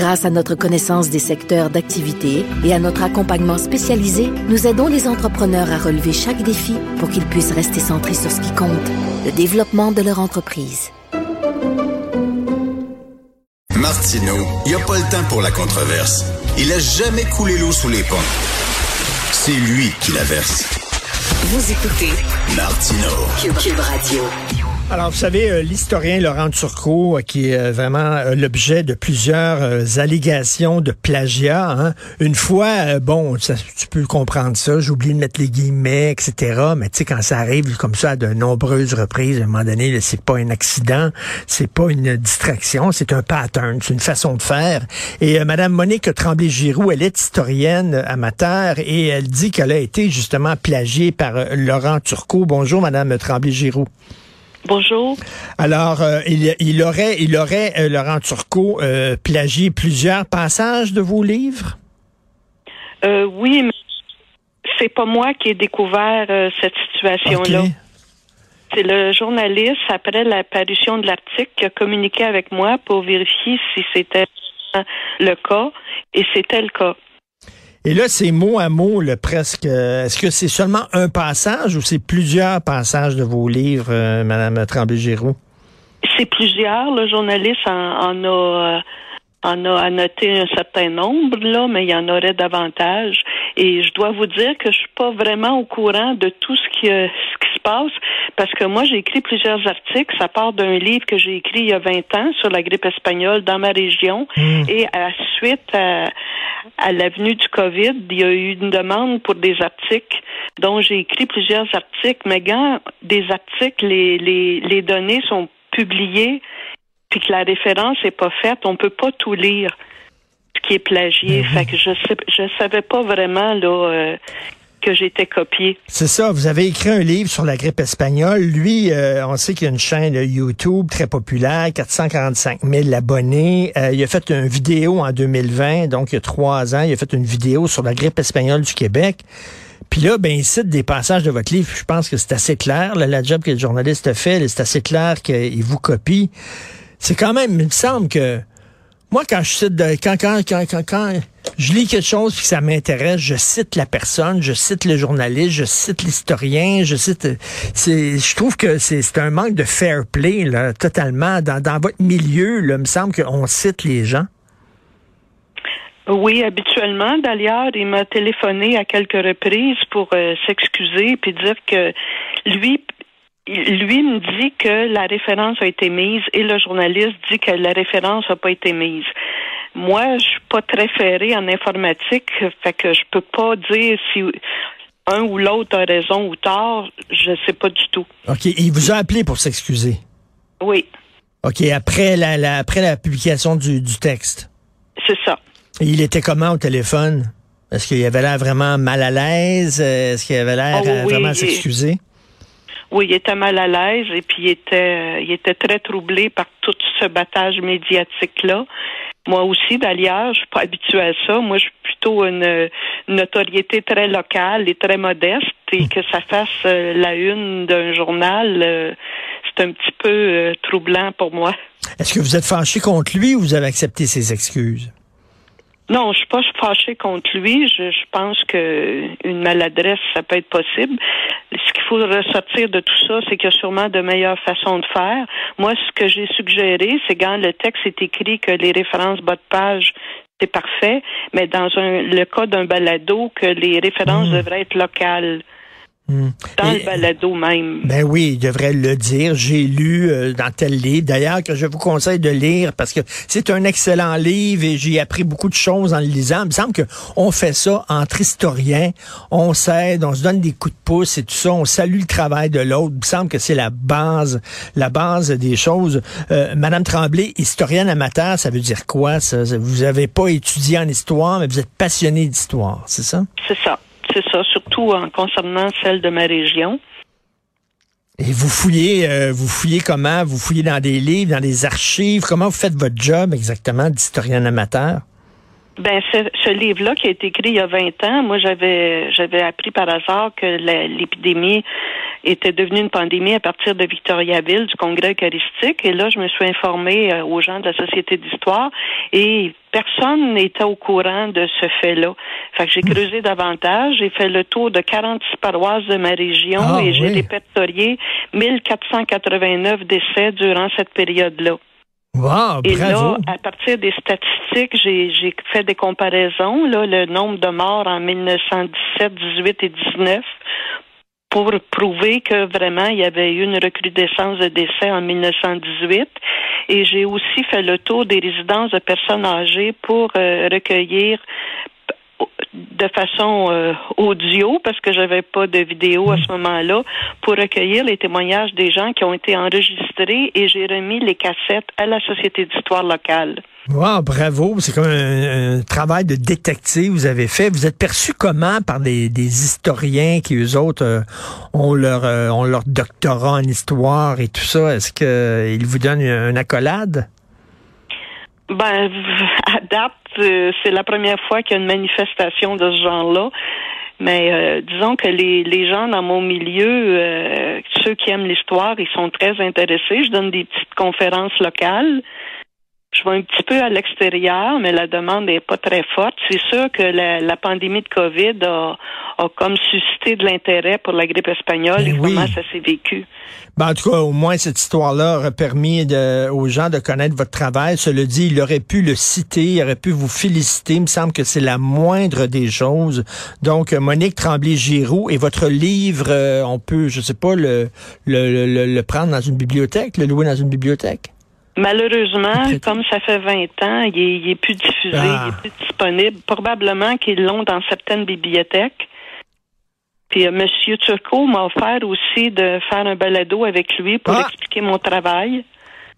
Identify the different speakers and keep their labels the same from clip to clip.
Speaker 1: Grâce à notre connaissance des secteurs d'activité et à notre accompagnement spécialisé, nous aidons les entrepreneurs à relever chaque défi pour qu'ils puissent rester centrés sur ce qui compte, le développement de leur entreprise.
Speaker 2: Martino, il n'y a pas le temps pour la controverse. Il a jamais coulé l'eau sous les ponts. C'est lui qui la verse.
Speaker 1: Vous écoutez
Speaker 2: Martino.
Speaker 1: Cube, Radio.
Speaker 3: Alors, vous savez, euh, l'historien Laurent Turcot, euh, qui est euh, vraiment l'objet de plusieurs allégations de plagiat. Hein. Une fois, bon, ça, tu peux comprendre ça, j'ai oublié de mettre les guillemets, etc. Mais tu sais, quand ça arrive comme ça de nombreuses reprises, à un moment donné, c'est pas un accident, c'est pas une distraction, c'est un pattern, c'est une façon de faire. Et Madame Monique Tremblay-Giroux, elle est historienne amateur et elle dit qu'elle a été justement plagiée par Laurent Turcot. Bonjour, Madame Tremblay-Giroux.
Speaker 4: Bonjour.
Speaker 3: Alors, euh, il, aurait, il aurait euh, Laurent Turcot euh, plagié plusieurs passages de vos livres?
Speaker 4: oui, mais c'est pas moi qui ai découvert cette situation-là. C'est le journaliste, après l'apparition de l'article, qui a communiqué avec moi pour vérifier si c'était le cas, et c'était le cas.
Speaker 3: Et là, c'est mot à mot, le presque. Euh, est-ce que c'est seulement un passage ou c'est plusieurs passages de vos livres, euh, Madame Tremblay-Giroux?
Speaker 4: C'est plusieurs. Le journaliste en, a euh, en a annoté un certain nombre, là, mais il y en aurait davantage. Et je dois vous dire que je suis pas vraiment au courant de tout ce qui, ce qui se passe, parce que moi, j'ai écrit plusieurs articles. Ça part d'un livre que j'ai écrit il y a 20 ans sur la grippe espagnole dans ma région. Hmm. Et à la suite à, à l'avenue du COVID, il y a eu une demande pour des articles dont j'ai écrit plusieurs articles. Mais quand des articles, les, les, les données sont publiées, puis que la référence n'est pas faite, on peut pas tout lire qui est plagié. Mhm. Fait que je sais, je savais pas vraiment là euh, que j'étais copié.
Speaker 3: C'est ça. Vous avez écrit un livre sur la grippe espagnole. Lui, euh, on sait qu'il y a une chaîne YouTube très populaire, 445 000 abonnés. Euh, il a fait une vidéo en 2020, donc il y a trois ans. Il a fait une vidéo sur la grippe espagnole du Québec. Puis là, ben, il cite des passages de votre livre. Je pense que c'est assez clair. la job que le journaliste a fait, c'est assez clair qu'il vous copie. C'est quand même, il me semble que moi, quand je cite, quand, quand, quand, quand, quand je lis quelque chose et que ça m'intéresse, je cite la personne, je cite le journaliste, je cite l'historien, je cite. C'est, je trouve que c'est, un manque de fair play là, totalement dans, dans votre milieu. Là, il me semble qu'on cite les gens.
Speaker 4: Oui, habituellement. D'ailleurs, il m'a téléphoné à quelques reprises pour euh, s'excuser puis dire que lui, lui me dit que la référence a été mise et le journaliste dit que la référence n'a pas été mise. Moi, je suis pas très ferré en informatique, fait que je peux pas dire si un ou l'autre a raison ou tort. Je sais pas du tout.
Speaker 3: OK. Il vous a appelé pour s'excuser?
Speaker 4: Oui.
Speaker 3: OK. Après la, après la publication du, texte?
Speaker 4: C'est ça.
Speaker 3: il était comment au téléphone? Est-ce qu'il avait l'air vraiment mal à l'aise? Est-ce qu'il avait l'air oh vraiment s'excuser?
Speaker 4: Oui, il était mal à l'aise et puis il était, il était très troublé par tout ce battage médiatique-là. Moi aussi, d'ailleurs, je suis pas habituée à ça. Moi, je suis plutôt une, notoriété très locale et très modeste et que ça fasse euh, la une d'un journal, euh, c'est un petit peu euh, troublant pour moi.
Speaker 3: Est-ce que vous êtes fâché contre lui ou vous avez accepté ses excuses?
Speaker 4: Non, je suis pas fâchée contre lui. Je, je pense que une maladresse, ça peut être possible. Ce qu'il faut ressortir de tout ça, c'est qu'il y a sûrement de meilleures façons de faire. Moi, ce que j'ai suggéré, c'est quand le texte est écrit que les références bas de page, c'est parfait, mais dans un, le cas d'un balado, que les références hmm. devraient être locales. Hmm. Dans le balado même.
Speaker 3: Ben oui, il devrait le dire. J'ai lu euh, dans tel livre, d'ailleurs, que je vous conseille de lire parce que c'est un excellent livre et j'ai appris beaucoup de choses en le lisant. Il me semble qu'on fait ça entre historiens. On s'aide, on se donne des coups de pouce et tout ça. On salue le travail de l'autre. Il me semble que c'est la base, la base des choses. Euh, Madame Tremblay, historienne amateur, ça veut dire quoi, ça? Vous avez pas étudié en histoire, mais vous êtes passionné d'histoire, c'est ça?
Speaker 4: C'est ça c'est ça, surtout en concernant celle de ma région.
Speaker 3: Et vous fouillez, euh, vous fouillez comment? Vous fouillez dans des livres, dans des archives? Comment vous faites votre job exactement d'historien amateur?
Speaker 4: Ben, ce, livre-là qui a été écrit il y a 20 ans, moi j'avais j'avais appris par hasard que l'épidémie était devenue une pandémie à partir de Victoriaville, du Congrès eucharistique. Et là, je me suis informée euh, aux gens de la Société d'histoire et personne n'était au courant de ce fait-là. Fait que j'ai hmm. creusé davantage, j'ai fait le tour de 46 paroisses de ma région ah et j'ai répertorié 1489 décès durant cette période-là.
Speaker 3: Wow,
Speaker 4: et là, à partir des statistiques, j'ai fait des comparaisons, là, le nombre de morts en 1917, 18 et 19 pour prouver que vraiment il y avait eu une recrudescence de décès en 1918. Et j'ai aussi fait le tour des résidences de personnes âgées pour euh, recueillir de façon euh, audio parce que j'avais pas de vidéo à ce moment-là pour recueillir les témoignages des gens qui ont été enregistrés et j'ai remis les cassettes à la Société d'histoire locale.
Speaker 3: Wow, bravo. C'est comme un, travail de détective vous avez fait. Vous êtes perçu comment par des, historiens qui, eux autres, euh, ont, leur, euh, ont leur doctorat en histoire et tout ça? Est-ce qu'ils vous donnent une accolade?
Speaker 4: Ben, à date, c'est la première fois qu'il y a une manifestation de ce genre-là. Mais euh, disons que les, les gens dans mon milieu, euh, ceux qui aiment l'histoire, ils sont très intéressés. Je donne des petites conférences locales. Je vais un petit peu à l'extérieur, mais la demande n'est pas très forte. C'est sûr que la, la pandémie de COVID a, a comme suscité de l'intérêt pour la grippe espagnole et comment ça s'est vécu.
Speaker 3: Ben, en tout cas, au moins, cette histoire-là aurait permis de, aux gens de connaître votre travail. Cela dit, il aurait pu le citer, il aurait pu vous féliciter. Il me semble que c'est la moindre des choses. Donc, Monique Tremblay-Giroux et votre livre, euh, on peut, je sais pas, le, le, le, le prendre dans une bibliothèque, le louer dans une bibliothèque?
Speaker 4: Malheureusement, comme ça fait 20 ans, il est, est plus diffusé, il est ah. plus disponible. Probablement qu'ils l'ont dans certaines bibliothèques. Puis euh, Monsieur Turcot m'a offert aussi de faire un balado avec lui pour ah! expliquer mon travail.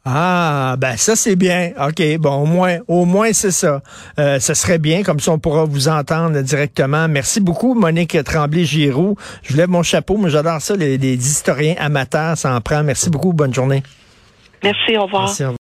Speaker 3: Ah, ben ça c'est bien. OK, bon, au moins, au moins c'est ça. Euh, ce serait bien, comme ça on pourra vous entendre directement. Merci beaucoup, Monique Tremblay-Giroux. Je lève mon chapeau, mais j'adore ça, les, les historiens amateurs, ça en prend. Merci beaucoup, bonne journée.
Speaker 4: Merci, au revoir. Merci,